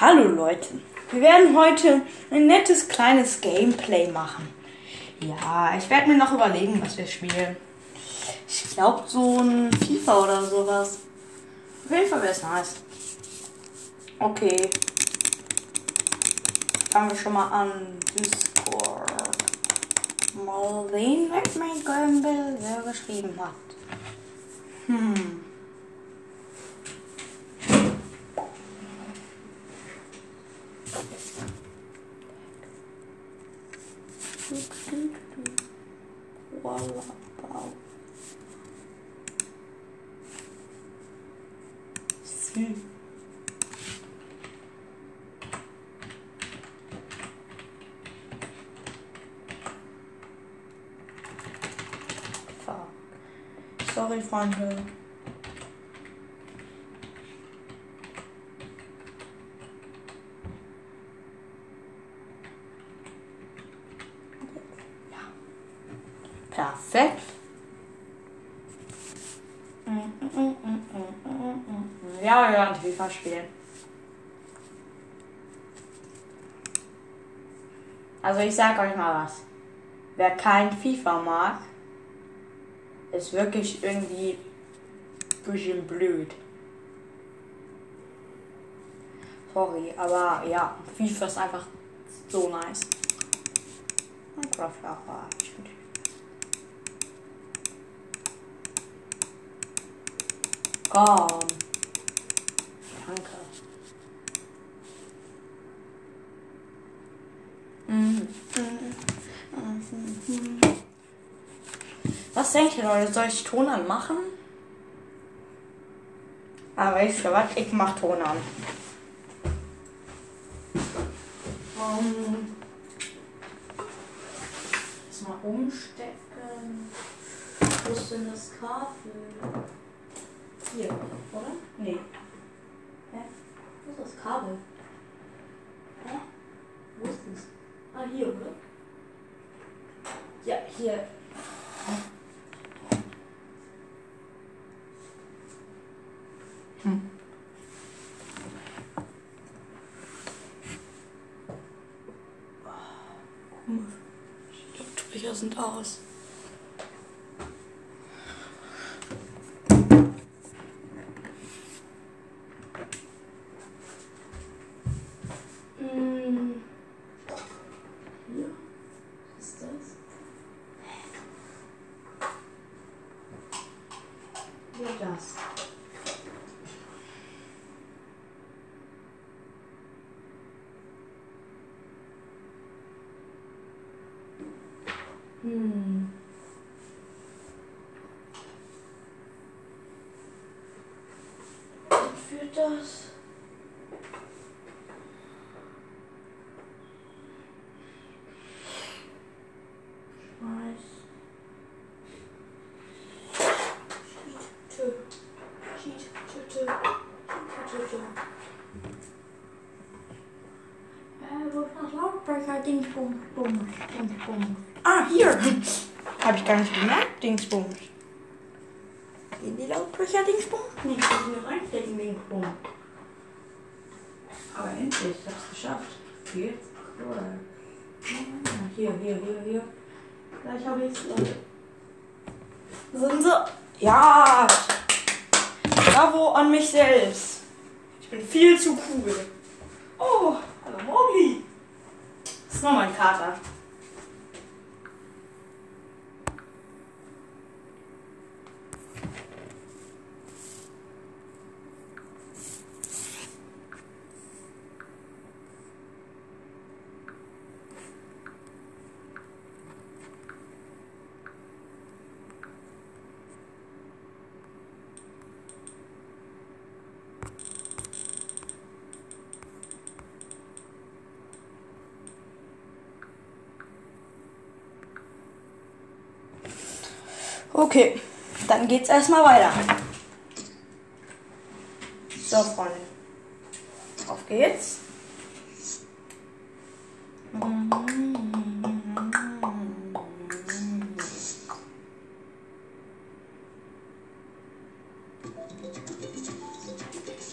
Hallo Leute, wir werden heute ein nettes kleines Gameplay machen. Ja, ich werde mir noch überlegen, was wir spielen. Ich glaube so ein FIFA oder sowas. Auf jeden Fall wäre es nice. Okay. Fangen wir schon mal an. Discord. Mal sehen, was mein Gömbel wer geschrieben hat. Hm. Wallabau. Sü. Fuck. Sorry, Freunde. Perfekt. Ja, wir werden FIFA spielen. Also ich sag euch mal was. Wer kein FIFA mag, ist wirklich irgendwie ein bisschen blöd. Sorry, aber ja, FIFA ist einfach so nice. Minecraft auch. Komm. Was denkt ihr, Leute? Soll ich Ton anmachen? Weißt du was? Ich mach Ton an. Um, das mal umstecken. Wo ist denn das Kabel? Hier, oder? Nee. Hä? Wo ist das Kabel? Hä? Wo ist das? Ah, hier, oder? Ja, hier. Hm. Die Lautsprecher sind aus. Mm. Hier? Was ist das? Ja, das. Hm. Und für das. Schmeiß. Tüte. Tüte. Tüte. Tüte. Äh, wo ist das Lautsprecher? Dingsbums, Bums. Ah, hier. Habe ich gar nicht gemerkt, Dingsbums. In die Lautsprecher Dingsbums? Nee, ich muss mir reinstecken, Dingsbums. Aber endlich, ich hab's geschafft. Hier. Oder? Hier, hier, hier, hier. Gleich habe ich es, Leute. Sind sie? Ja! Bravo an mich selbst. Bin viel zu cool. Oh, hallo Mogli. Das ist noch mein Kater. Okay, dann geht's erstmal weiter. So, Freunde. Auf geht's.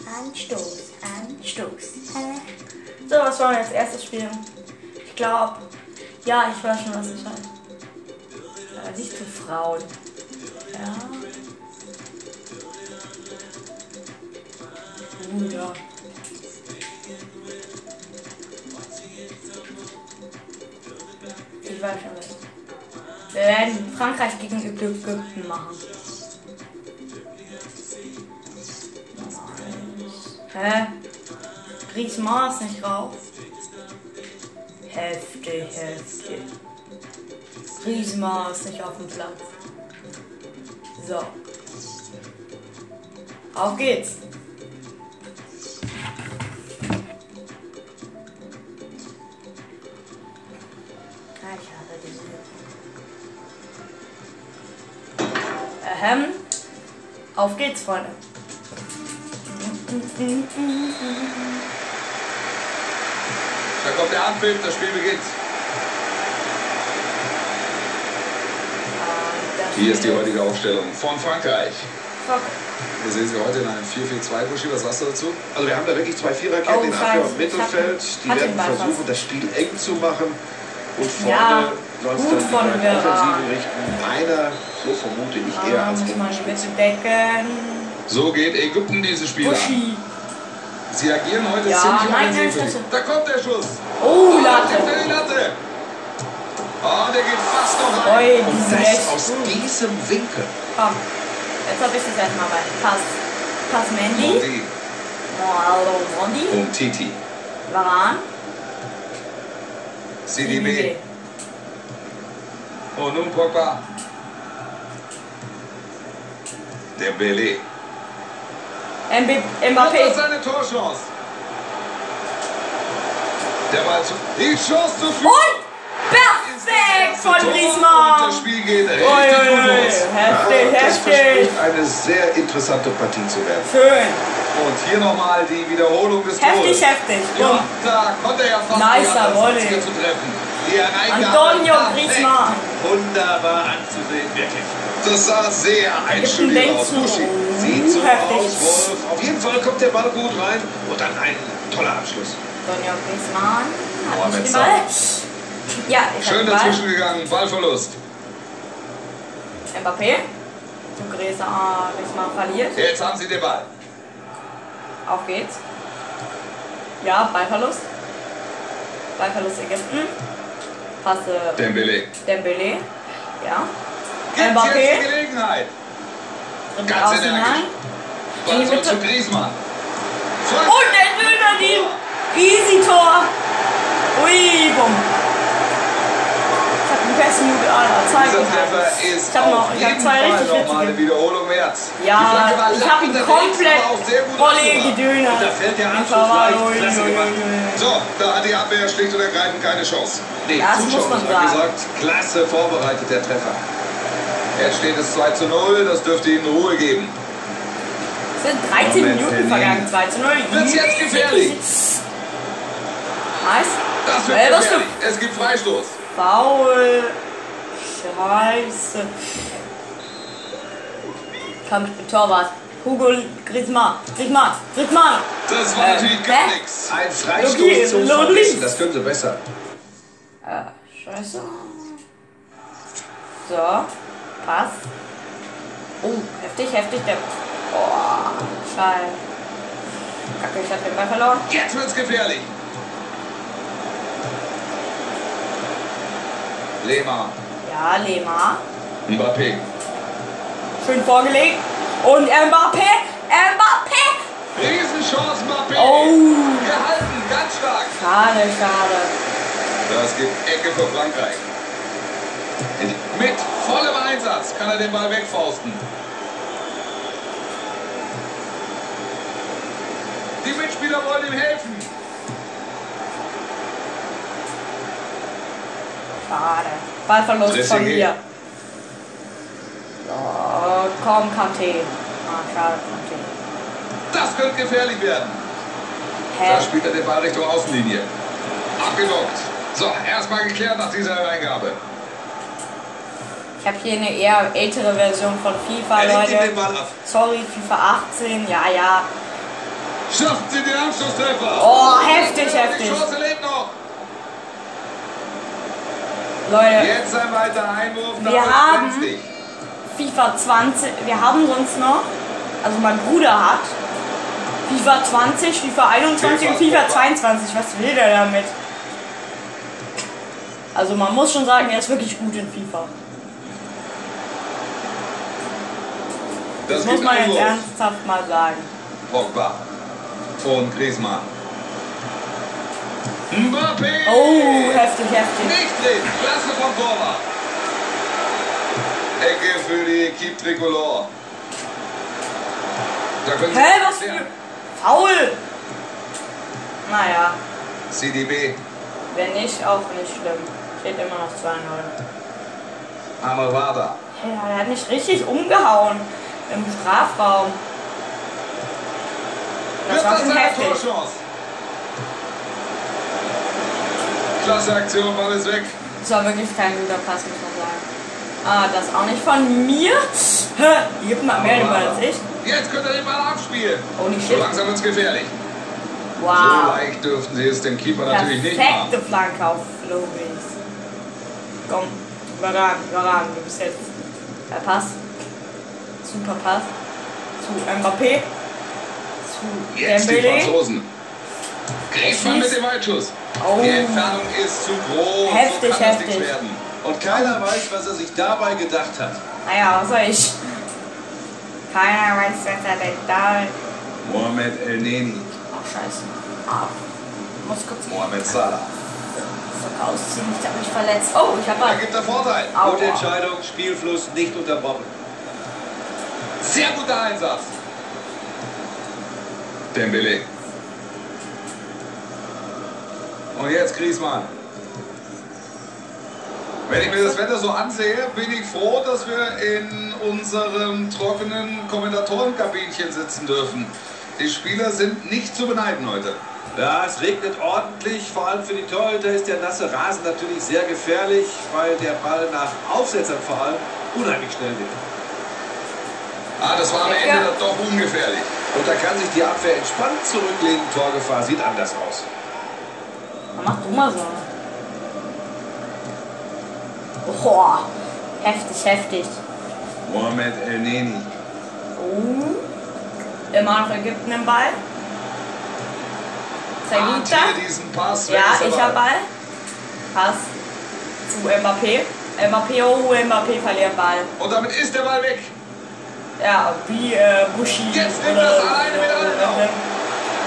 Anstoß, Anstoß. So, was wollen wir als erstes spielen? Ich glaube, ja, ich weiß schon, was ich halt. Ja. Ich weiß schon was. Wir werden Frankreich gegen Ägypten machen. Hä? Griezmann ist nicht raus. Heftig, heftig. Griezmann ist nicht auf dem Platz. So. Auf geht's. Auf geht's, Freunde. Da kommt der Anpfiff, das Spiel beginnt. Hier ist die heutige Aufstellung von Frankreich. Fuck. Wir sehen sie heute in einem 4-4-2 Buschi. Was sagst du dazu? Also wir haben da wirklich zwei Viererketten Oh, in. Abwehr und Mittelfeld. Die werden versuchen, das Spiel eng zu machen. Und Ja, vorne soll es gut von richten. Einer, so vermute ich, eher Ah, als muss man bitte decken. So geht Ägypten dieses Spiel. Buschi. Sie agieren heute Ja, ziemlich nein, nein. Da kommt der Schuss. Oh, da Latte. er die Latte. Oh, der geht fast noch rein. Oi, Und das aus gut. diesem Winkel. Komm. Jetzt hab ich das erstmal bei. Pass. Pass Mandy. Mondi Hallo, Mondi. und Titi. Varan. CDB. Und nun Pogba. Der Belé. Mb Das Mbappé. ist seine Torchance. Der Ball zu. Die Chance zu führen. Und perfekt von Und das Griezmann. Spiel geht richtig ui, gut ui. los. Heftig, das heftig. eine sehr interessante Partie zu werden. Schön. Und hier nochmal die Wiederholung des Heftig, heftig. Ja, da konnte er fast Nicer Volley. hier zu treffen. Antonio. Griezmann. Wunderbar anzusehen, wirklich. Das sah sehr einstudiert aus. Buschi. Sieht so Heftig. aus, Wolf. Auf jeden Fall kommt der Ball gut rein und dann ein toller Abschluss. Antonio Griezmann. Mohamed Ball. Ja, ich Schön den Ball. dazwischen gegangen, Ballverlust. Mbappé. Zu Griezmann Griezmann verliert. Jetzt haben sie den Ball. Auf geht's. Ja, Ballverlust. Ballverlust Ägypten. Passe Dembele. Dembele. Ja. Gibt jetzt die Mbappé. Gelegenheit. Dribbelt Ganz außen rein. In die Mitte. zu Griezmann. Und der Döner die Easy Tor. Ui, bumm. Zeiten. Dieser Treffer ist Ich hab noch- ich hab jeden zwei richtig witzige. Wiederholung wert. Die Ja, ich hab ihn komplett gedönert. Und da fällt der Anschluss leicht. So, da hat die Abwehr schlicht und ergreifend keine Chance. Nee, Das muss Zuschauer man hat sagen. gesagt, klasse vorbereitet der Treffer. Jetzt steht es 2 zu 0, das dürfte ihnen Ruhe geben. Es sind 13 Moment, Minuten vergangen, 2 zu 0. Wird's jetzt gefährlich? Nice. Das wird was gefährlich. Es gibt Freistoß. Faul. Scheiße. Ich bin Torwart. Hugo Griezmann. Griezmann. Griezmann. Das war Äh, natürlich gar nichts. Ein Freistoß zum Vergessen, das können sie besser. Äh, scheiße. So. Pass. Oh, heftig, heftig. Der. Boah, scheiße. Kacke, ich hab den Ball verloren. Jetzt wird's gefährlich. Lehmann. Ja, Lema. Mbappé. Schön vorgelegt. Und Mbappé. Mbappé. Riesenchance Mbappé. Oh. Gehalten, ganz stark. Schade, schade. Das gibt Ecke für Frankreich. Mit vollem Einsatz kann er den Ball wegfausten. Die Mitspieler wollen ihm helfen. Schade. Ballverlust von mir. So, komm, Kanté. Ah, schade, Kanté. Das könnte gefährlich werden. Hä? Da spielt er den Ball Richtung Außenlinie. Abgelockt. So, erstmal geklärt nach dieser Reingabe. Ich habe hier eine eher ältere Version von FIFA, Er Leute. den Ball ab. Sorry, FIFA 18. Ja, ja. Schaffen sie den Anschlusstreffer. Oh, heftig, heftig. Die Chance lebt noch. Leute, Jetzt ein weiter Einwurf. Wir haben- günstig. FIFA 20, wir haben sonst noch, also mein Bruder hat FIFA 20, FIFA 21 und FIFA 22. Was will der damit? Also man muss schon sagen, er ist wirklich gut in FIFA. Das Das muss man jetzt Einwurf. ernsthaft mal sagen. Pogba. Und Griezmann. Mbappé. Oh, heftig, heftig. Nicht drin. Klasse vom Torwart. Ecke für die Equipe Tricolore. Da können Hä, was für... Faul! Naja, CDB. wenn nicht, auch nicht schlimm. Steht immer noch 2-0. Amarada. Ja, er hat mich richtig umgehauen im Strafraum. Das Wird war schon heftig. Torchance? Klasse Aktion, Ball ist weg. Das war wirklich kein guter Pass, muss man sagen. Ah, das auch nicht von mir. Hä? Gibt mal mehr den Ball als ich. Jetzt könnt ihr den Ball abspielen. Oh, nicht So shit. langsam wird's gefährlich. So Wow. leicht dürften sie es dem Keeper natürlich nicht machen. Perfekte Flanke auf Loris. Komm, überragend, überragend. Du bist jetzt. Der Pass. Super Pass. Zu Mbappé. Zu Jetzt die Dembele. Griezmann mit dem Weitschuss. Oh. Die Entfernung ist zu groß. Heftig, so heftig. Und keiner weiß, was er sich dabei gedacht hat. Naja, was soll ich? Keiner weiß, was er denn da. Mohamed El Neni. Ach, scheiße. Ah. Muss kurz Mohamed Salah. Sock ausziehen. Ich hab mich verletzt. Oh, ich hab Da gibt er Vorteil. Aua. Gute Entscheidung, Spielfluss nicht unterbrochen. Sehr guter Einsatz. Dembele. Und jetzt Griezmann. Wenn ich mir das Wetter so ansehe, bin ich froh, dass wir in unserem trockenen Kommentatorenkabinchen sitzen dürfen. Die Spieler sind nicht zu beneiden heute. Ja, es regnet ordentlich. Vor allem für die Torhüter ist der nasse Rasen natürlich sehr gefährlich, weil der Ball nach Aufsetzern vor allem unheimlich schnell wird. Ah, das war am Ja. Ende dann doch ungefährlich. Und da kann sich die Abwehr entspannt zurücklehnen. Torgefahr sieht anders aus. Mach du mal so. Boah. Heftig, heftig. Mohamed El Neni. Oh. Immer noch Ägypten im Ball. Pass. Wer Ja, ich Ball? hab Ball. Pass zu Mbappé. Mbappé, oh, Mbappé verliert Ball. Und damit ist der Ball weg. Ja, wie äh, Bushi. Jetzt nimmt das alleine mit allen auf.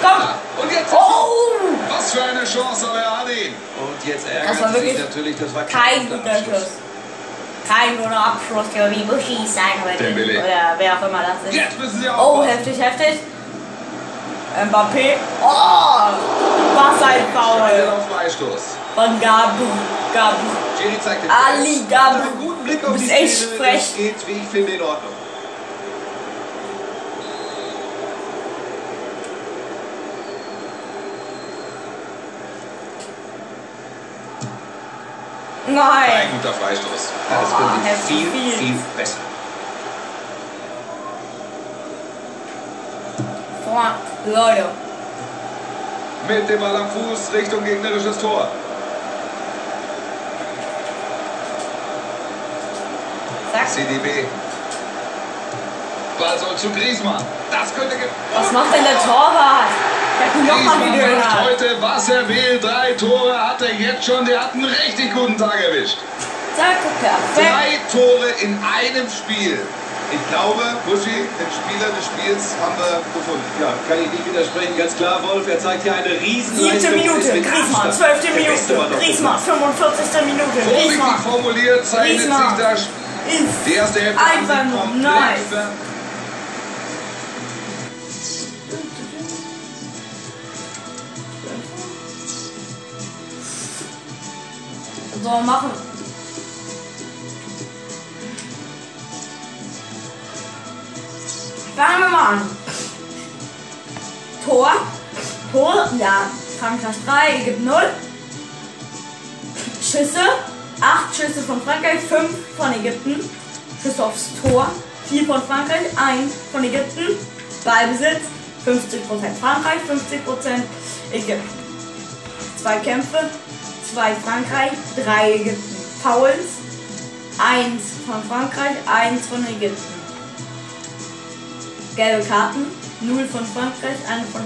Komm! Und jetzt. Oh! Was für eine Chance, aber er hat ihn. Und jetzt Das war ärgert sich wirklich natürlich, das war Kein guter guter Schuss. Kein guter Abschluss, der wie Bushi sein würde. Dembele. Oder wer auch immer das ist. Jetzt müssen sie Oh, aufpassen. heftig, heftig. Mbappé. Oh! Was ein Foul von Gabu. Gabu. Jerry zeigt den Ali. Gabu. Hat einen guten Blick auf Du die bist echt frech. Das geht, wie ich finde, in Ordnung. Ein Nein. guter Freistoß. Ja, das Oh, können sie heftig viel, viel. viel besser. Boah, Leute. Mit dem Ball am Fuß Richtung gegnerisches Tor. Zack. CDB. Ball soll zu Griezmann. Das könnte Was macht denn der Torwart? Macht heute, was er will. Drei Tore hat er jetzt schon. Der hat einen richtig guten Tag erwischt. Drei Tore in einem Spiel. Ich glaube, Buschi, den Spieler des Spiels haben wir gefunden. Ja, kann ich nicht widersprechen. Ganz klar, Wolf, er zeigt hier eine Riesenleistung. Siebte Minute, Griezmann, zwölfte Minute, Griezmann, Platz. 45. Minute, Vorsichtig Griezmann. formuliert zeichnet Griezmann. sich das die erste Hälfte einfach nur nice. So, machen. Fangen wir mal an. Tor. Tor, ja. Frankreich 3, Ägypten 0. Schüsse. 8 Schüsse von Frankreich, 5 von Ägypten. Schüsse aufs Tor. 4 von Frankreich, 1 von Ägypten. Ballbesitz. 50% Frankreich, 50% Ägypten. Zwei Kämpfe, zwei Frankreich, drei Ägypten. Fouls, eins von Frankreich, eins von Ägypten. Gelbe Karten, 0 von Frankreich, 1 von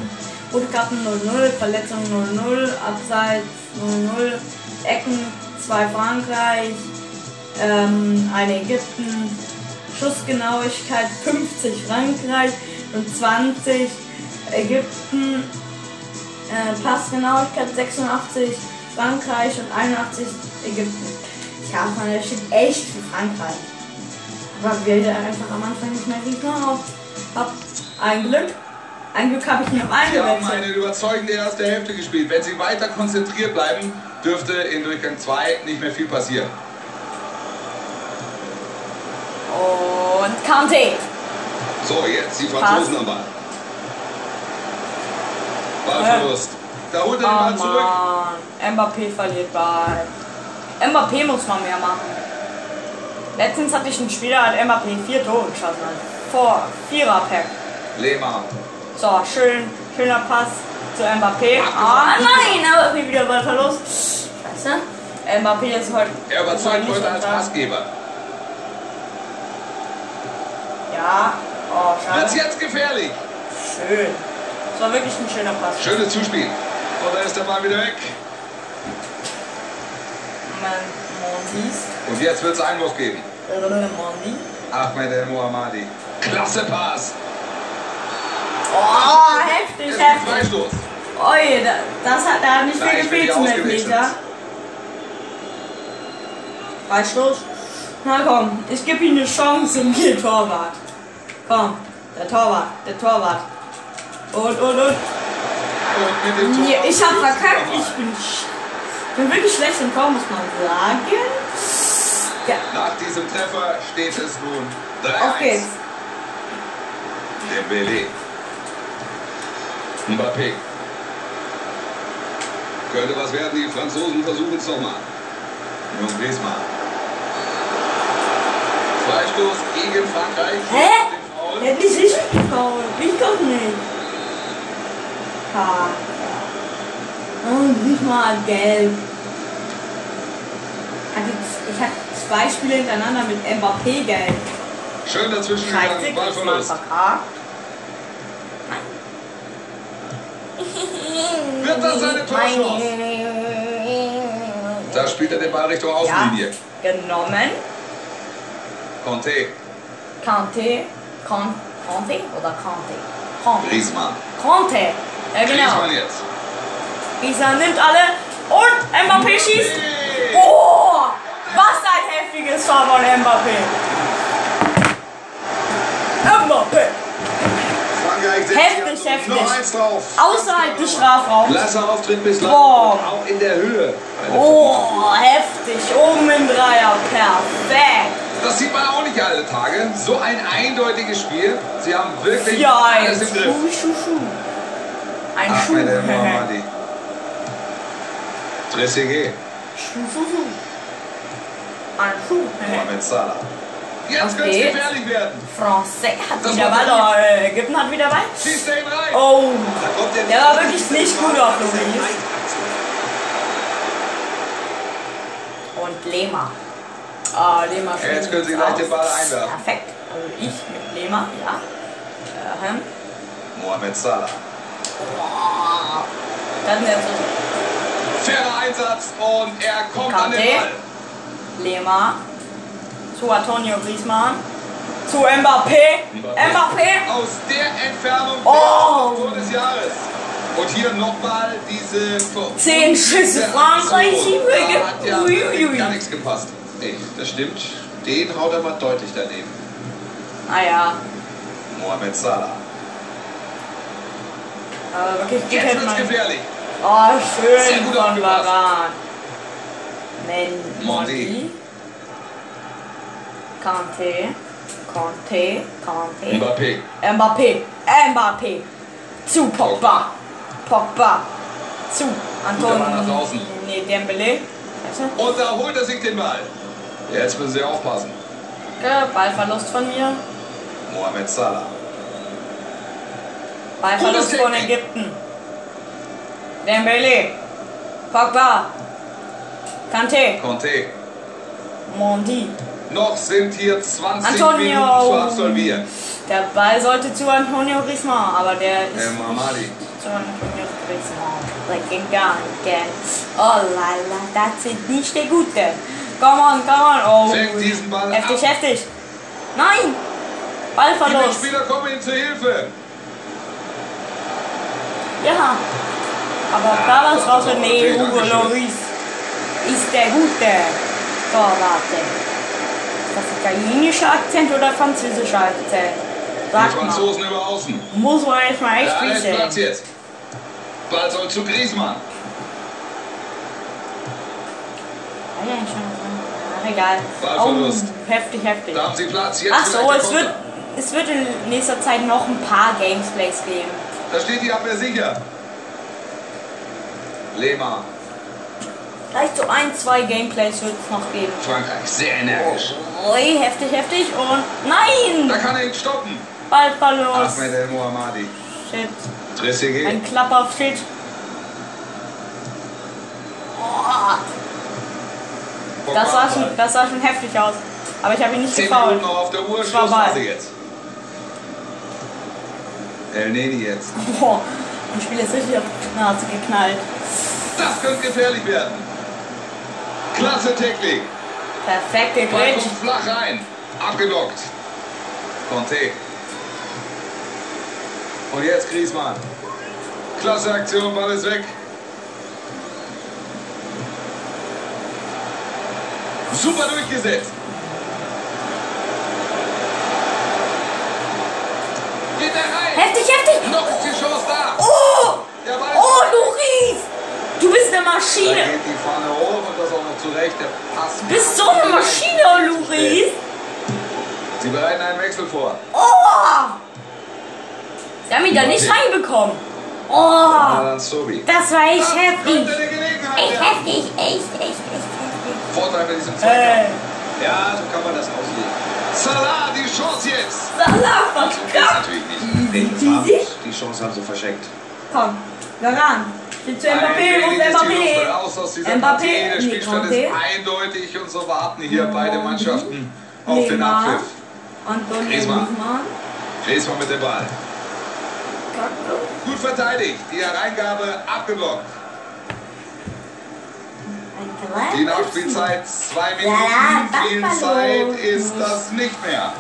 rote Karten 0-0, Verletzung 0-0, Abseits 0-0, Ecken 2 Frankreich, ähm, eine Ägypten, Schussgenauigkeit 50 Frankreich und 20 Ägypten, äh, Passgenauigkeit 86 Frankreich und 81 Ägypten. Ja, man, da steht echt für Frankreich. Aber wir einfach am Anfang nicht mehr Gegner auf. Hab ein Glück. Ein Glück habe ich ihn noch Sie haben eine überzeugende erste Hälfte gespielt. Wenn Sie weiter konzentriert bleiben, dürfte in Durchgang 2 nicht mehr viel passieren. Und Kante. So, jetzt die Franzosen Pass. am Ball. Ballverlust. Da holt er den Oh Ball zurück. Mann. Mbappé verliert Ball. Mbappé muss mal mehr machen. Letztens hatte ich einen Spieler, hat Mbappé vier Tore geschossen. Vor Vierer-Pack. Lehmann. So, schön, schöner Pass zu Mbappé. Ah nein, Mbappé wieder Ballverlust. Scheiße. Mbappé ist heute. Er überzeugt heute als Passgeber. Ja. Oh, Wird's schade. jetzt gefährlich? Schön. Das war wirklich ein schöner Pass. Schönes Zuspiel. Und da ist der Ball wieder weg. Und jetzt wird's Einwurf geben. Ahmed El Mohammadi. Klasse Pass. Oh, heftig, Es gibt heftig. Freistoß. Oi, da- das hat da hat nicht viel wird die zum. Elfmeter. Freistoß. Na komm, ich gebe ihm eine Chance und gehe Torwart. Komm, der Torwart, der Torwart. Und, und, und. Nee, ich hab verkackt, ich bin, bin wirklich schlecht im Tor, muss man sagen. Ja, Nach diesem Treffer steht es nun 3-1. auf geht's. Dembele. Mbappé. Könnte was werden, die Franzosen versuchen es nochmal. Jung Griezmann. Freistoß gegen Frankreich. Hä? Der hat nicht. Ich. Ha. Oh, nicht mal gelb. Ich hatte zwei Spiele hintereinander mit Mbappé gelb. Schön dazwischen gegangen, Griezmann Ballverlust. Wird das seine Torchance? Da spielt er den Ball Richtung Ja, Außenlinie. genommen. Conte. Kon Conte oder Kante? Conte. Griezmann. Conte. Ja, genau. Griezmann jetzt. Isa nimmt alle und Mbappé schießt. Oh, was ein heftiges Tor von Mbappé. Mbappé. Heftig, heftig. noch eins drauf. Außerhalb des Strafraums. Klasse Auftritt bislang. Boah. Auch in der Höhe. Oh, heftig. Oben im Dreier. Perfekt. Das sieht man auch nicht alle Tage. So ein eindeutiges Spiel. Sie haben wirklich Ja, alles ein im Griff. Schuh, Schuh, Schuh. Ein Schuh. Ahmed El Mohammadi. Trezeguet. Schuh, Schuh, Schuh. Ein Schuh. Mohamed Salah. Jetzt könnte es gefährlich werden. Francais hat Das wieder Ball. Äh, Ägypten hat wieder Ball. Schießt er ihn rein. Oh. Kommt Der war wirklich nicht gut auf Loris. Und Lema. Ah, Lema Ja, jetzt können Sie gleich den Ball einwerfen. Perfekt. Also ich mit Lema, ja. Ähm, Mohamed Salah. Dann so Fairer Einsatz und er kommt an den Kante. Ball. Lema. Zu Antonio Griezmann. Zu Mbappé. Mbappé. Aus der Entfernung Oh. Tor des Jahres. Und hier nochmal diese Zehn Schüsse Frankreich, Da hat ja gar nichts gepasst. Nee, das stimmt. Den haut er mal deutlich daneben. Naja, Mohamed Salah. Aber wirklich gut Jetzt hätte man. gefährlich. Oh, schön von aufgepasst. Varan. Men Mondi. Mondi. Kante. Kante. Kante. Mbappé. Mbappé. Mbappé. Zu Pogba. Pogba. Zu Antonio. Nee, Dembele. Und da holt er sich den Ball. Jetzt müssen Sie aufpassen. Danke, Ballverlust von mir. Mohamed Salah. Ballverlust von Ägypten. Dembele. Pogba. Kante. Conte. Mondi. Noch sind hier 20 Antonio. Minuten zu absolvieren. Der Ball sollte zu Antonio Griezmann, aber der ist El Mamadi. zu Antonio Griezmann. Weggegangen. Oh la la, das ist nicht der Gute. Come on, come on. Oh. Fängt diesen Ball Heftig, ab. heftig. Nein! Die Ballverlust. Mitspieler kommen ihm zu Hilfe. Ja. Aber da war es raus. Nee, Hugo. Loris ist der gute Torwarte. Ist das italienischer Akzent oder französischer Akzent? Die Sag mal. Franzosen über außen. Muss man jetzt mal echt wissen. jetzt. Ball soll zu Griezmann. Ah, ja, schon. Ach, egal. Ballverlust. Oh, heftig, heftig. Da haben sie Platz. Jetzt Ach so, es wird, es wird in nächster Zeit noch ein paar Gamesplays geben. Da steht die Abwehr sicher. Lehmann. Vielleicht so ein, zwei Gameplays wird es noch geben. Frankreich. Sehr energisch. Ui, heftig, heftig und nein! Da kann er ihn stoppen. Ballverlust. Ahmed El Mohammadi. Shit. Trezeguet. Ein Klapper steht. Oh, das, sah schon, das sah schon heftig aus. Aber ich habe ihn nicht Zehn gefault. Minuten noch auf der Uhr. Ich war. Schlussphase jetzt. El Neni jetzt. Boah, mein Spiel ist richtig auf die Nase geknallt. Das könnte gefährlich werden. Klasse Technik. Perfekt kommt flach rein. Abgelockt. Conte. Und jetzt Griezmann. Klasse Aktion, Ball ist weg. Super durchgesetzt. Geht er rein? Heftig, heftig. Noch ist die Chance da. Oh, oh, Loris. Du bist eine Da Maschine. geht die Fahne hoch und das auch noch zurecht. Der Pass. Du bist so eine Maschine, Loris. Sie bereiten einen Wechsel vor. Oh. Sie haben ihn da nicht reinbekommen. Oh, das war echt heftig. Echt heftig, echt, echt, echt, heftig. Vorteil bei diesem Äh, Zweikampf. Ja, so kann man das auslegen. Salah, die Chance jetzt. Salah, geht natürlich nicht. Nee, die Chance haben sie verschenkt. Komm, Garan. Steht zu Mbappé, Luft Mbappé? Mbappé. Der Spielstand ist eindeutig und so warten hier beide Mannschaften auf den Neymar. Abpfiff. Antonio. Griezmann. Griezmann mit dem Ball. Gut verteidigt. Die Hereingabe abgeblockt. Die Nachspielzeit zwei Ja, Minuten. Viel Zeit ist das nicht mehr.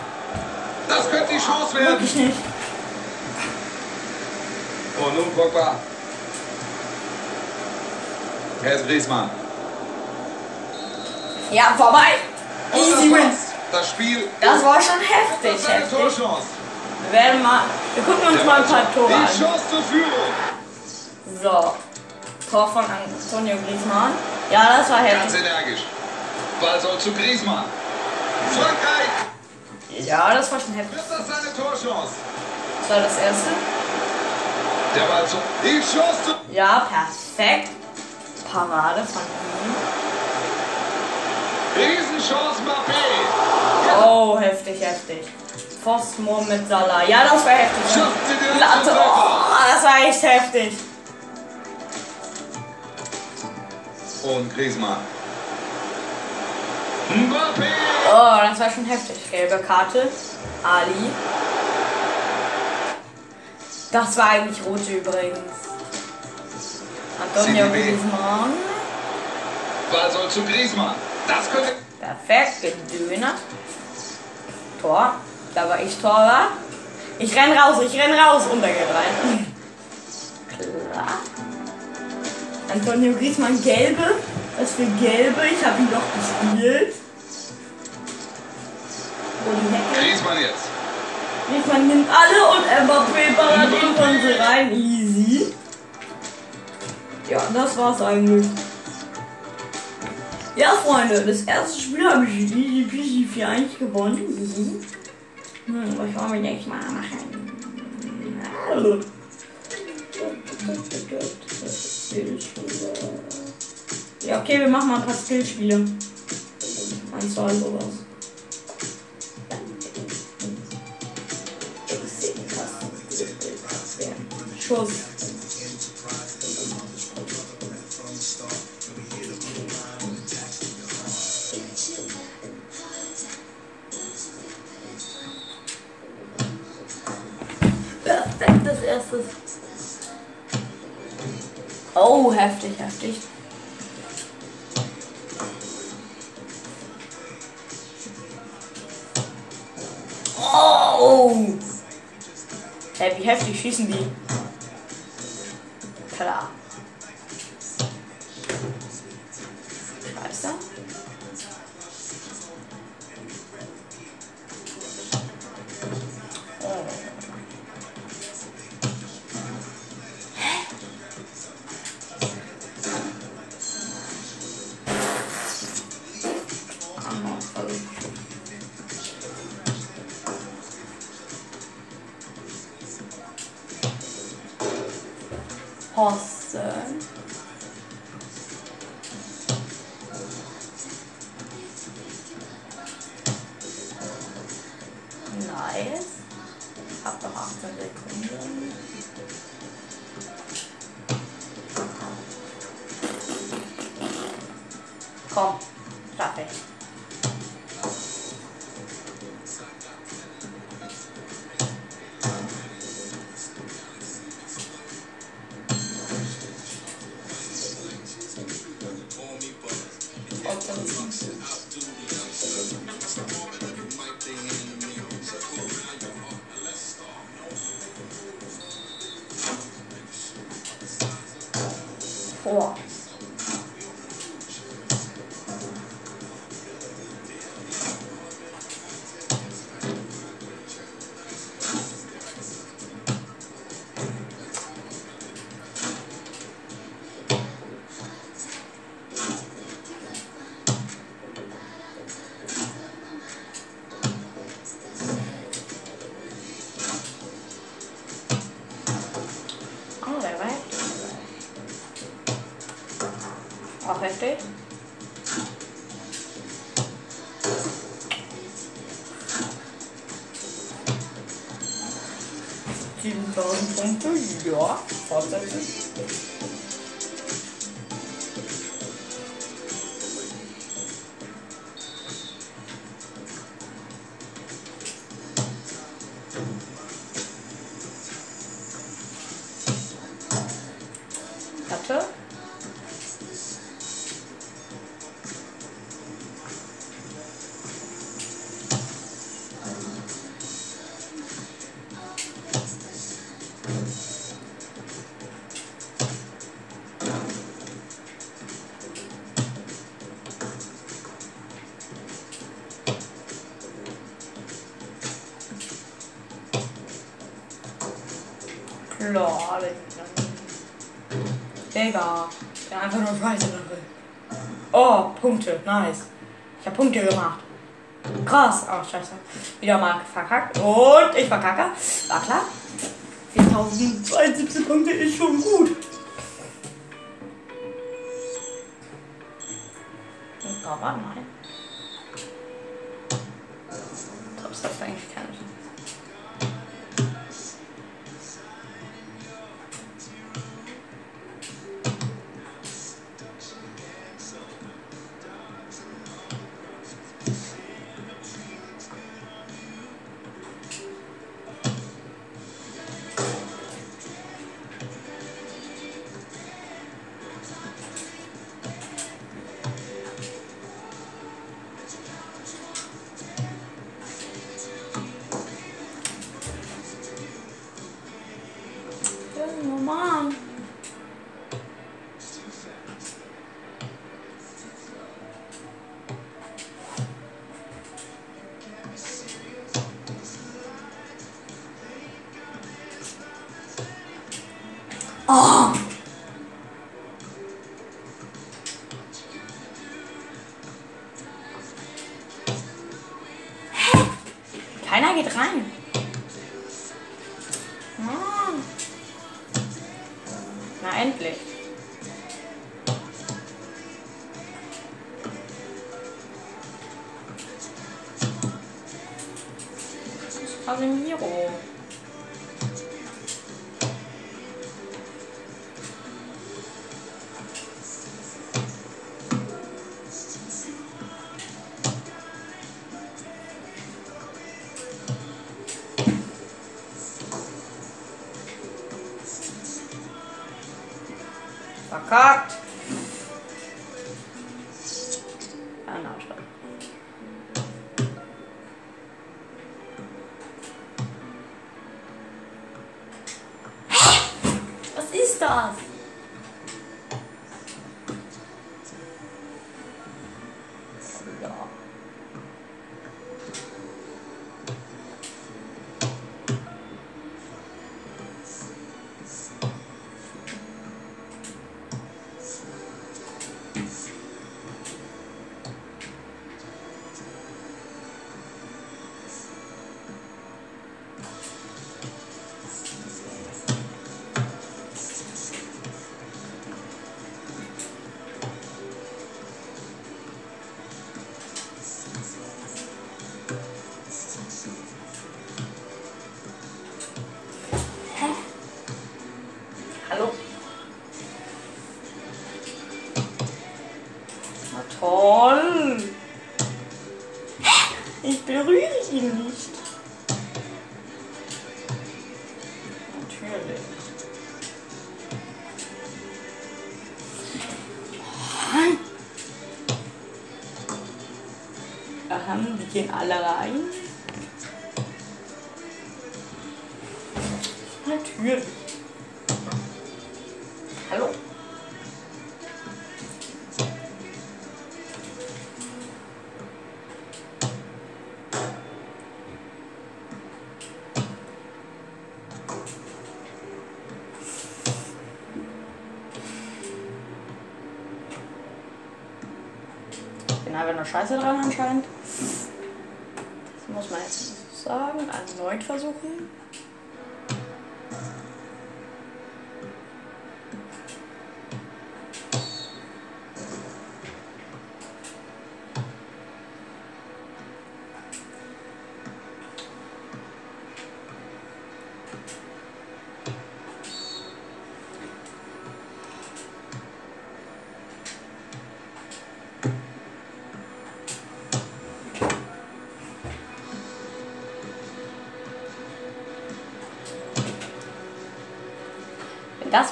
Das könnte die Chance werden. Und nun Pogba. Ist Griezmann. Ja, vorbei. Easy win. Das Spiel Das war schon das heftig, eine heftig. Torchance. Wir werden mal, wir gucken uns Der mal ein Ball paar Tore Die an. Chance zur Führung. So. Tor von Antonio Griezmann. Ja, das war Ganz heftig. energisch. Ball soll zu Griezmann. Frankreich. Ja, das war schon heftig. Wird das seine Torchance? Das war das erste. Der Ball zu. Die Chance zu. Ja, perfekt. Parade von ihm. Riesenchance Mbappé. Oh, heftig, heftig. Pfosten mit Salah. Ja, das war heftig. Treffer. Oh, das war echt heftig. Und Griezmann. Mbappé. Oh, das war schon heftig. Gelbe Karte. Ali. Das war eigentlich rote übrigens. Antonio. Griezmann. Ball soll zu Griezmann. Das könnte. Perfekt, gedönert. Tor. Da war ich Torwart. Ich renn raus, ich renn raus. Und er geht rein. Klar. Antonio Griezmann gelbe. Was für gelbe? Ich habe ihn doch gespielt. Hecke? Griezmann jetzt. Griezmann nimmt alle und Mbappé ballert ihn von sie rein. Easy. Ja, das war's eigentlich. Ja, Freunde, das erste Spiel habe ich easy peasy 4 1 gewonnen. Mhm. Hm, was wollen wir nächstes Mal machen? Hallo. Ja, okay, wir machen mal ein paar Skillspiele. Zwei, sowas. Schuss. Perfektes erstes. Oh, heftig, heftig. Oh! Hey, wie heftig schießen die? Klar. Hab noch 18 Sekunden. Komm, Klar, Digga. Der einfach nur Scheiße will. Oh, Punkte. Nice. Ich hab Punkte gemacht. Krass. Oh, scheiße. Wieder mal verkackt. Und ich verkacke. War klar. 4072 Punkte ist schon gut. Geht rein. Mann. Na endlich. Casemiro. Gehen alle rein. Natürlich. Hallo? Bin einfach nur scheiße dran anscheinend. Das muss man jetzt sagen. Erneut versuchen.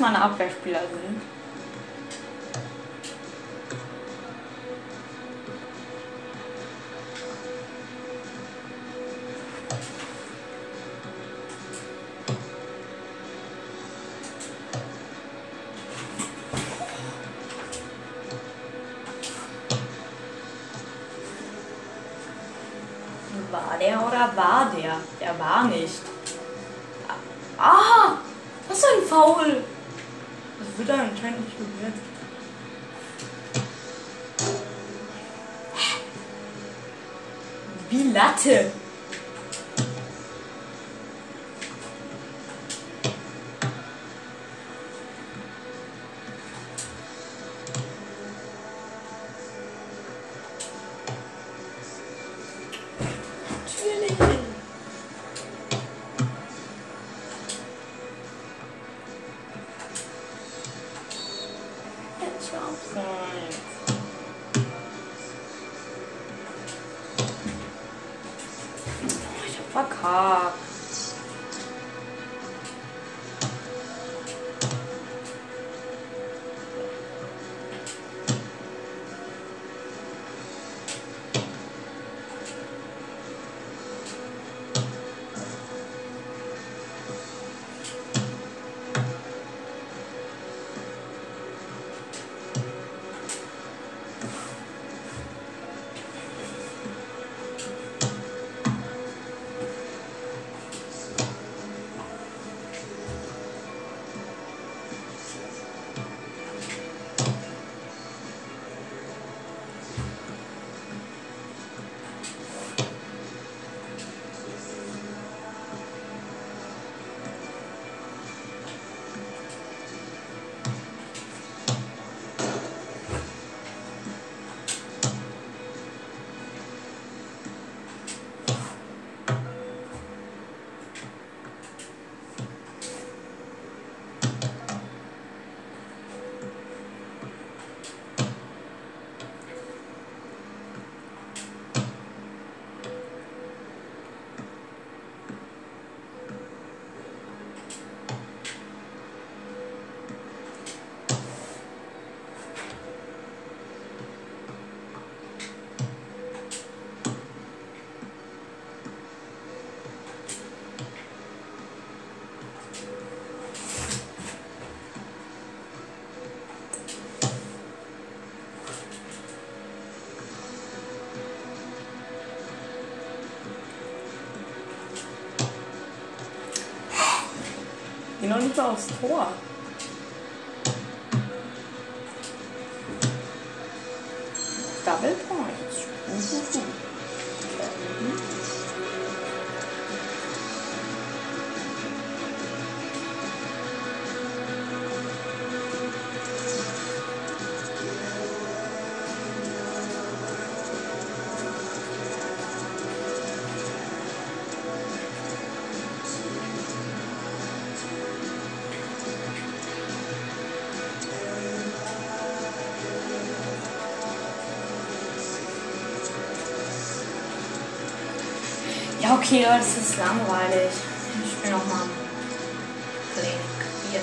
Meine Abwehrspieler sind. War der oder war der? Der war nicht. Ah! Was ist ein Foul? Das wird er anscheinend nicht berührt. Wie Latte. Noch nicht mal aufs Tor. Leute, das ist langweilig. Ich spiele nochmal Link 4.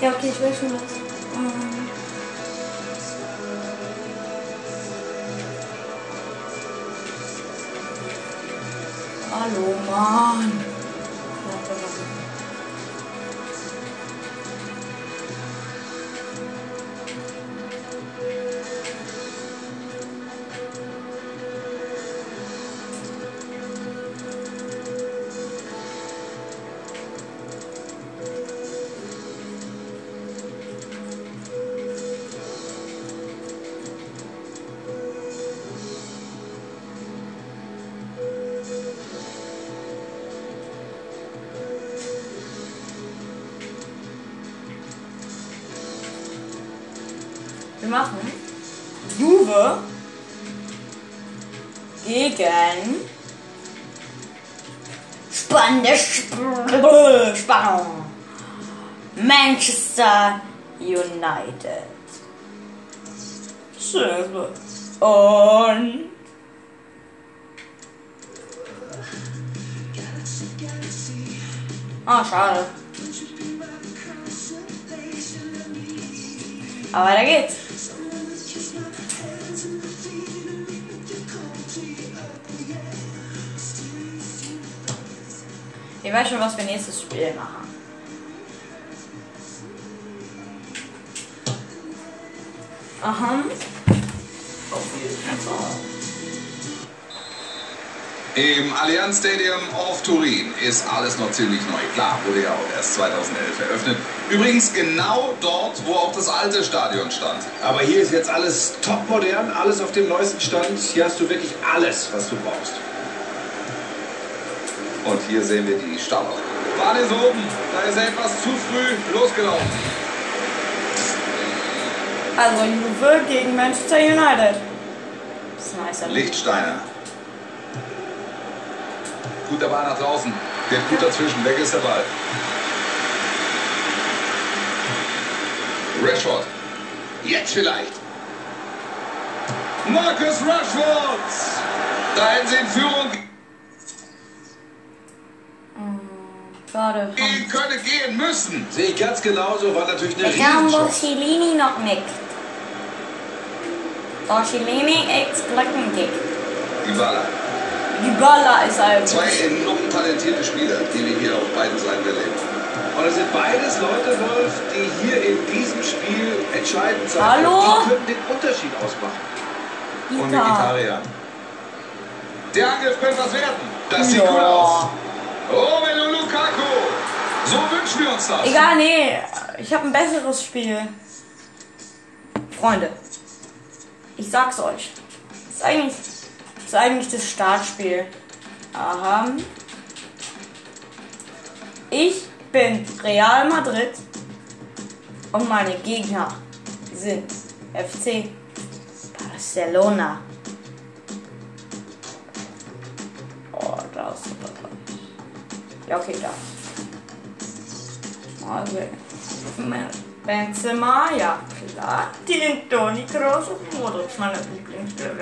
Ja, okay, ich will schon was. Ähm. Hallo, Mann. Aber weiter geht's. Ich weiß schon, was wir nächstes Spiel machen. Aha. Im Allianz Stadium of Turin ist alles noch ziemlich neu. Klar, wurde ja auch erst 2011 eröffnet. Übrigens genau dort, wo auch das alte Stadion stand. Aber hier ist jetzt alles topmodern, alles auf dem neuesten Stand. Hier hast du wirklich alles, was du brauchst. Und hier sehen wir die Starter. Bahn ist oben. Da ist er etwas zu früh losgelaufen. Also Juve gegen Manchester United. Das ist nice. Lichtsteiner. Guter Ball nach draußen. Der gut dazwischen. Weg ist der Ball. Rashford. Jetzt vielleicht. Marcus Rashford. Da hätten sie in Führung Schade. gehen können, gehen müssen. Sehe ich ganz genauso, war natürlich eine Riesenchance. Boschilini noch nicht. Ex Blackenkick. Dybala. Die Baller ist halt. Zwei enorm talentierte Spieler, die wir hier auf beiden Seiten erleben. Und es sind beides Leute, Wolf, die hier in diesem Spiel entscheidend sein Hallo? Die können den Unterschied ausmachen. Und Ita. Mkhitaryan. Der Angriff könnte was werden. Das sieht Ja. gut aus. Romelu Lukaku. So wünschen wir uns das. Egal, nee. Ich habe ein besseres Spiel. Freunde. Ich sag's euch. Das ist eigentlich, ist eigentlich das Startspiel. Aha. Ich bin Real Madrid und meine Gegner sind FC Barcelona. Oh, da ist super. Ja, okay, da. Okay. Benzema, ja klar. Den Toni Kroos und Modric, meine Lieblingsspieler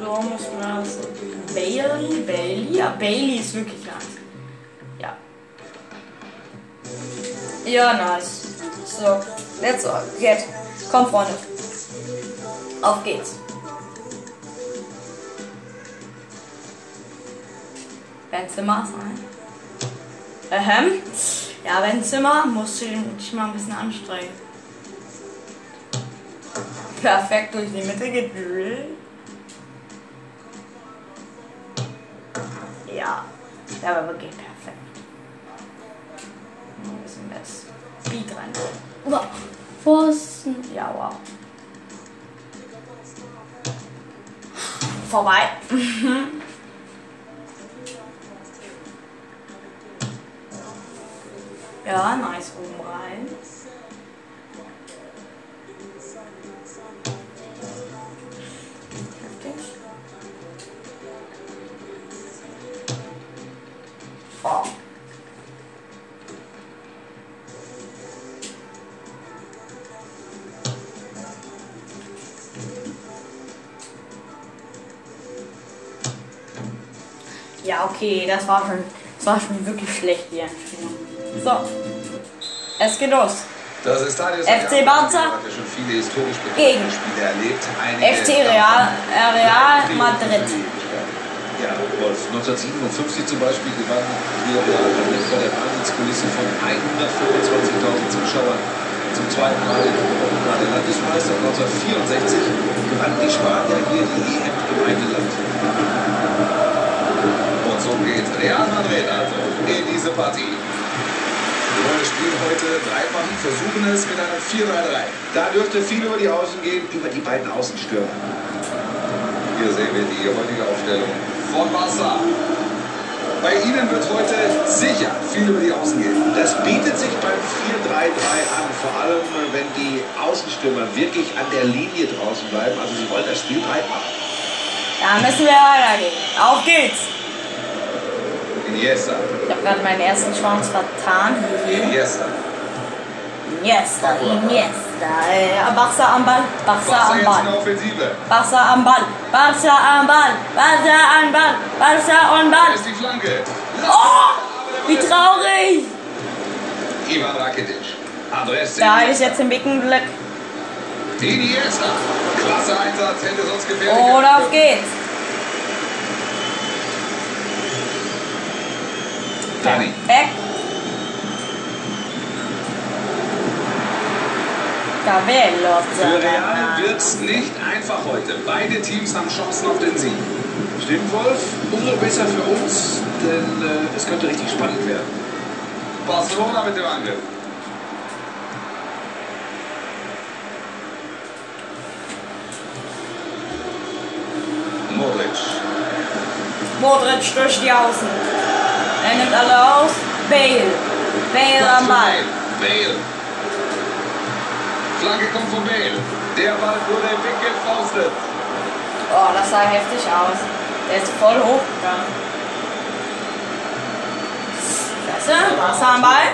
man das. Bailey, Bailey, ja, Bailey ist wirklich nice. Ja. Ja, nice. So, let's get. Komm, Freunde. Auf geht's. Benzimmer sein. Ähm. Ja, Benzimmer musst du dich mal ein bisschen anstrengen. Perfekt durch die Mitte gedrillt. Ja, der war wirklich perfekt. Ein bisschen mehr Speed rein. Wow. Pfosten. Ja, wow. Vorbei. ja, nice oben rein. Ja, okay, das war schon, das war schon wirklich schlecht, die Anspielung. So, es geht los. Das ist Stadion FC Barca hat ja schon viele historisch gegen bedeutende Spiele erlebt. Einige FC Real, Real Madrid. Ja, Wolf, 1957 zum Beispiel gewann Madrid vor der Wahnsinnskulisse von 125.000 Zuschauern zum zweiten Mal in der Landesmeister. 1964 gewann die Spanier hier die EM im eigenen. Und so geht Real Madrid also in diese Partie. Wir wollen das Spiel heute dreifach versuchen es mit einem 4-3-3. Da dürfte viel über die Außen gehen, über die beiden Außenstürmer. Hier sehen wir die heutige Aufstellung von Barca. Bei Ihnen wird heute sicher viel über die Außen gehen. Das bietet sich beim 4-3-3 an, vor allem wenn die Außenstürmer wirklich an der Linie draußen bleiben. Also sie wollen das Spiel breit machen. Da müssen wir weitergehen. Auf geht's. Iniesta, Ich habe gerade meinen ersten Chance vertan. Iniesta. Iniesta, Iniesta. Äh, Barca am Ball. Barca Barca am Ball. Barca am Ball. Barca am Ball. Barca am Ball. Barca am Ball. ist die Flanke. Oh, wie traurig. Ivan Rakitic. Da ist jetzt im Wickenglück. Iniesta. Klasse Einsatz, hätte sonst gefährlich. Und werden auf geht's. Dani. Weg. Für Real wird's nicht einfach heute. Beide Teams haben Chancen auf den Sieg. Stimmt, Wolf? Umso besser für uns, denn äh, es könnte richtig spannend werden. Barcelona mit dem Angriff. Modric. Modric durch die Außen. Er nimmt alle aus. Bale. Bale am Ball. Bale. Flanke kommt von Bale. Der Ball wurde weggefaustet. Oh, das sah heftig aus. Der ist voll hochgegangen. Klasse. Wasser am Ball.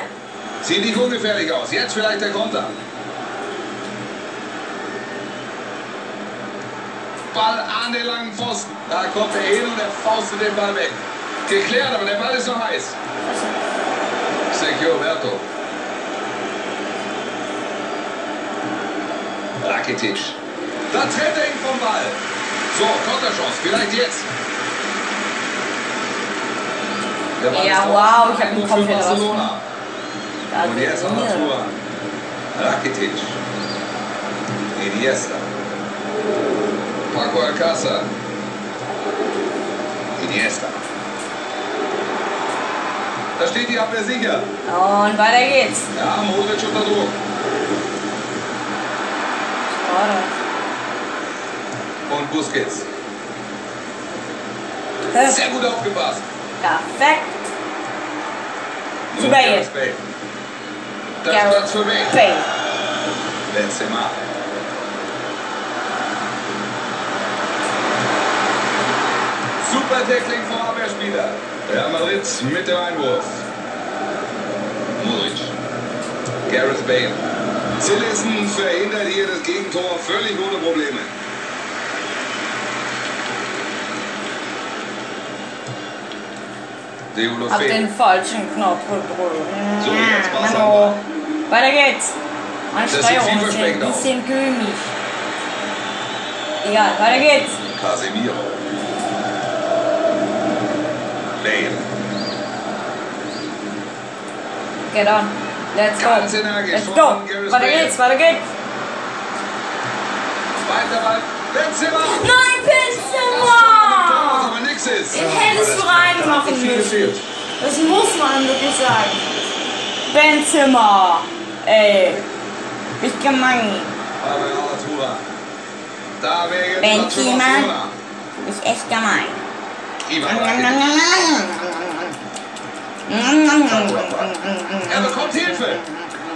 Sieht nicht ungefährlich aus. Jetzt vielleicht der Konter. Ball an den langen Pfosten. Da kommt er hin und er faustet den Ball weg. Geklärt, aber der Ball ist noch heiß. Sergio Roberto. Rakitic. Da trennt er ihn vom Ball. So, Konterchance. Vielleicht jetzt. Ja, wow, ich hab ihn komplett Barcelona. Da Und jetzt haben wir. Rakitic. Iniesta. Paco Alcázar. Iniesta. Da steht die Abwehr sicher. Und weiter geht's. Ja, Modric unter Druck. Schade. Und Busquets. Hä? Sehr gut aufgepasst. Perfekt. Zu Bale. Gareth Bale. Da ist Gareth Platz für Bale. Bale. Benzema. Super Tackling vom Abwehrspieler. Real Madrid mit dem Einwurf. Modric. Gareth Bale. Zillissen verhindert hier das Gegentor völlig ohne Probleme. Hab den falschen Knopf gedrückt. So, jetzt war's aber. Weiter geht's. Meine Steuerung ist ein bisschen gömig. Egal, weiter geht's. Casemiro. Bale. Get on. Let's go. Let's go. Weiter geht's, weiter geht's. Weiter Ball. Benzema. Nein, Benzema! Aber nix ist. Den hättest du reinmachen müssen. Das muss man wirklich sagen. Benzema. Ey. Bist gemein. Benzema. Bist echt gemein. Er bekommt Hilfe.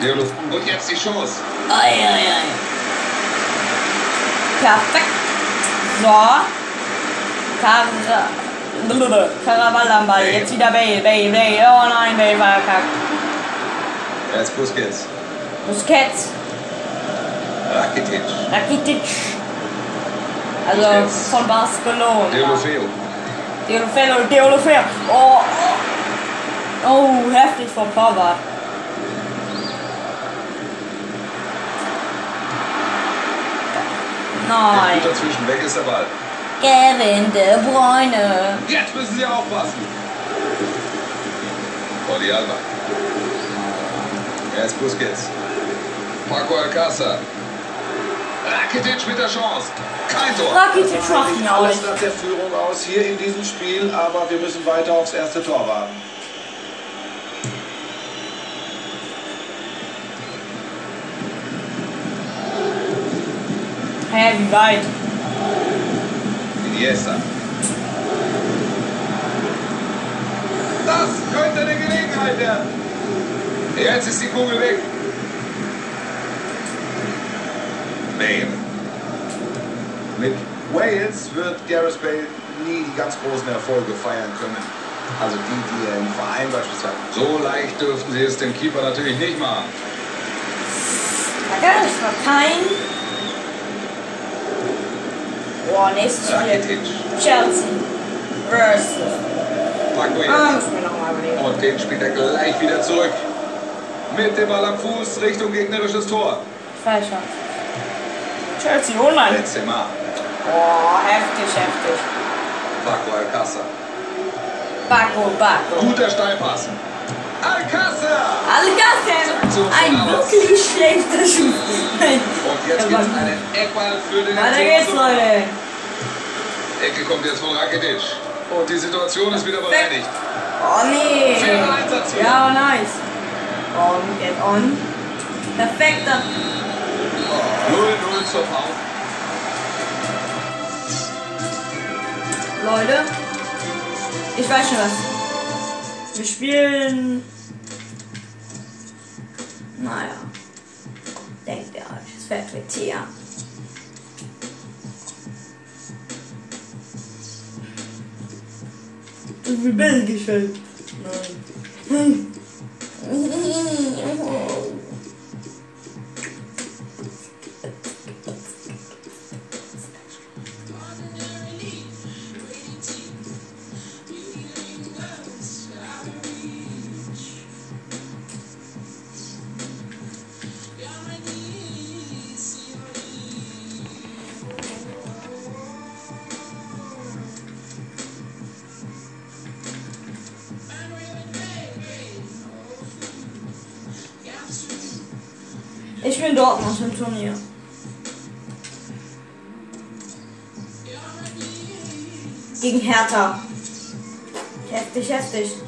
Und jetzt die Chance. Oi, oi, oi. Perfekt. So. Kar Ball. Jetzt wieder Bale, Bale, Bale. Oh nein, Bale war verkackt. Jetzt Busquets. Busquets. Rakitic. Rakitic. Also Busquets. von Barcelona. Deulofeu. Deulofeu, Deulofeu. Oh. Oh, heftig vom Torwart. Nein. Gut dazwischen. Weg ist der Ball. Kevin De Bruyne. Jetzt müssen sie aufpassen. Jordi Alba. Jetzt Busquets. Paco Alcázar. Rakitic mit der Chance. Kein Tor. Rakitic macht ihn Alles nicht. nach der Führung aus hier in diesem Spiel, aber wir müssen weiter aufs erste Tor warten. Hä, wie weit? Iniesta. Das könnte eine Gelegenheit werden. Jetzt ist die Kugel weg. Bale. Mit Wales wird Gareth Bale nie die ganz großen Erfolge feiern können. Also die, die er im Verein beispielsweise. So leicht dürften sie es dem Keeper natürlich nicht machen. Danke, das war kein. Boah, nächstes Spiel. Chelsea versus. Paco Ah, müssen wir nochmal überlegen. Und den spielt er gleich wieder zurück. Mit dem Ball am Fuß Richtung gegnerisches Tor. Falscher. Chelsea online. Benzema. Boah, heftig, heftig. Paco Alcázar. Bacco, Bacco. Guter Steilpass. Alcácer! Ein wirklich schlechter Schuss. Und jetzt gibt es einen Eckball für den Weiter geht's, Leute. Ecke kommt jetzt von Rakitic. Und die Situation ist wieder bereinigt. Oh nee. Ja, nice. On, get on. Perfekter. 0-0 zur Pause. Leute, ich weiß schon was. Wir spielen. Naja. Denkt ihr euch, es fällt mit Tier. Wie belgisch halt. Nein. Gegen Hertha. Heftig, heftig.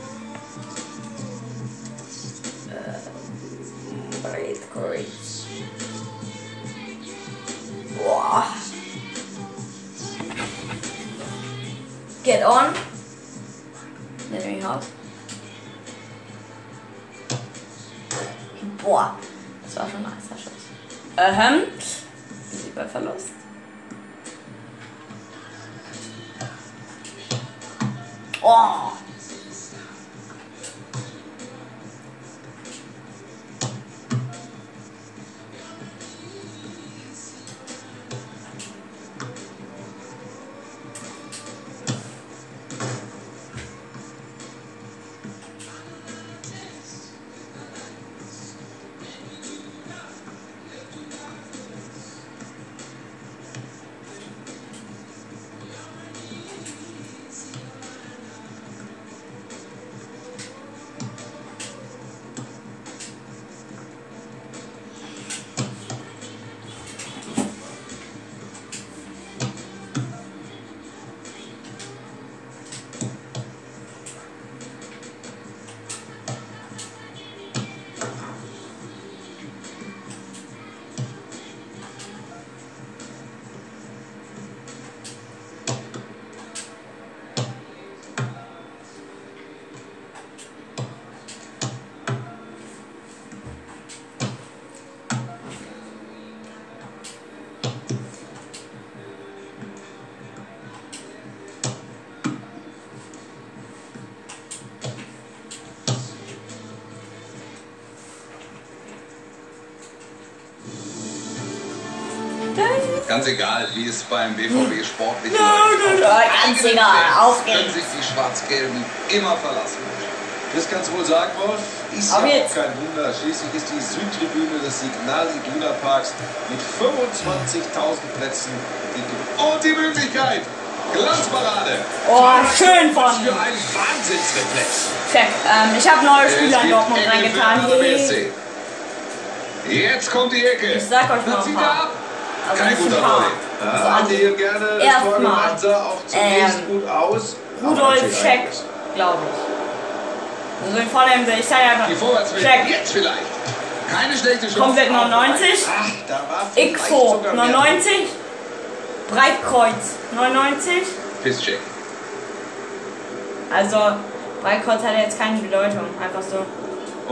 Ganz egal, wie es beim BVB sportlich läuft. ja, Auf ganz egal. Auf können geht's. sich die Schwarz-Gelben immer verlassen. Das kannst du wohl sagen, Wolf. Ist Auf ja jetzt. auch kein Wunder. Schließlich ist die Südtribüne des Signal Iduna Parks mit 25.000 Plätzen die Und die Möglichkeit. Glanzparade. Oh, schön Was von für ein Wahnsinnsreflex. Check. Ähm, ich habe neue Spieler in Dortmund reingetan. Jetzt kommt die Ecke. Ich sag euch mal paar. er ab. Also Kein guter. Volley. Ja, Also hatte hier gerne das Tor gemacht, sah auch zunächst Ähm, gut aus. Rudolf natürlich Check, eigentlich. glaube ich. Also in vollem Sinne, ich sage einfach Die Vorwärtswelle. Check. Jetzt vielleicht. Keine schlechte Chance. Komplett 99. Ach, mehr. 99. Breitkreuz 99. Pisscheck. Also Breitkreuz hat jetzt keine Bedeutung. Einfach so.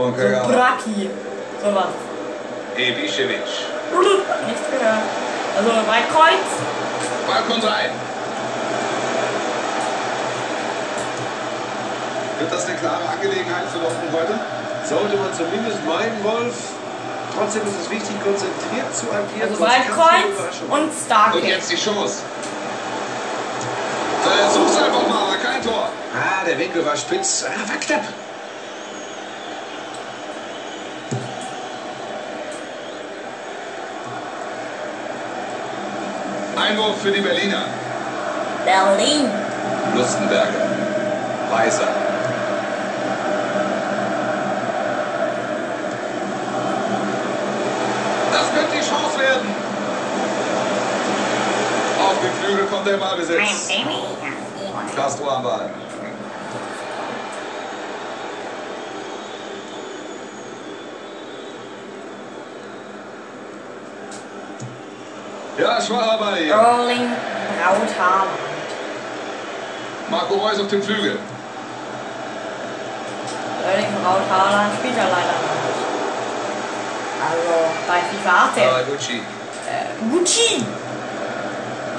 Und So Kagawa. Braki. Sowas. Ibišević. Nichts gehört. Also Breitkreuz. Ball kommt rein. Wird das eine klare Angelegenheit für Dortmund heute? Sollte man zumindest meinen, Wolf. Trotzdem ist es wichtig, konzentriert zu agieren. Also Überraschung und Und Starkick. jetzt die Chance. Versuch's einfach mal, aber kein Tor. Ah, der Winkel war spitz. Ah, war knapp. Einwurf für die Berliner. Berlin. Lustenberger. Weißer. Das könnte die Chance werden. Auf den Flügel kommt der Ballbesitz. Castro am Ball. Ja, schwacher Ball hier. Erling Braut Haaland. Marco Reus auf dem Flügel. Erling Braut Haaland spielt er leider nicht. Also bei FIFA 18. Haraguchi. Äh, Gucci.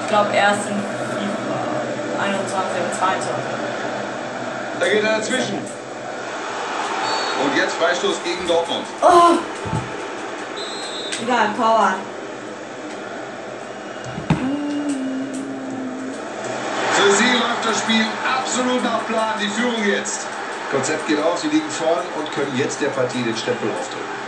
Ich glaube erst in FIFA 21 und 22. Da geht er dazwischen. Und jetzt Freistoß gegen Dortmund. Oh! Egal, Torwart. Für sie läuft das Spiel absolut nach Plan. Die Führung jetzt. Konzept geht auf, sie liegen vorn und können jetzt der Partie den Stempel aufdrücken.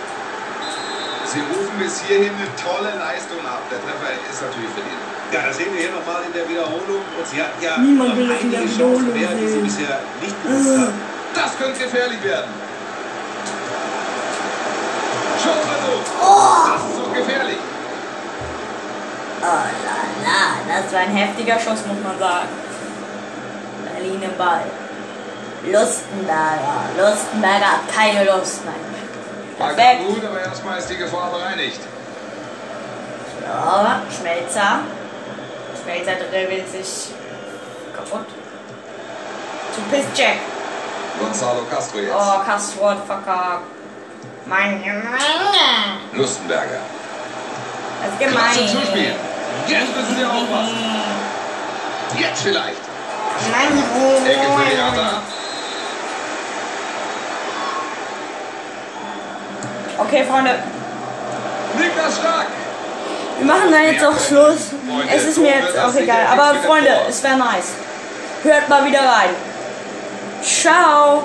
Sie rufen bis hierhin eine tolle Leistung ab. Der Treffer ist natürlich verdient. Ja, das sehen wir hier nochmal in der Wiederholung. Und sie hatten ja Niemand will das in der einige Chancen mehr, die sie bisher nicht genutzt haben. Das könnte gefährlich werden. Schussversuch. Das ist so gefährlich. Oh la la, das war ein heftiger Schuss, muss man sagen. Berlin im Ball. Lustenberger. Lustenberger hat keine Lust mehr. War Perfekt. gut, aber erstmal ist die Gefahr bereinigt. Ja, Schmelzer. Schmelzer dribbelt sich kaputt. Zu Piszczek. Gonzalo Castro jetzt. Oh, Castro hat verkackt. Mein Gemeine. Lustenberger. Das ist gemein. Klasse Zuspiel. Jetzt müssen sie aufpassen. Jetzt vielleicht. Ecke für die Hertha. Okay, Freunde, Niklas Stark. wir machen da jetzt auch Schluss. Es ist mir jetzt auch egal. Aber Freunde, es wäre nice. Hört mal wieder rein. Ciao.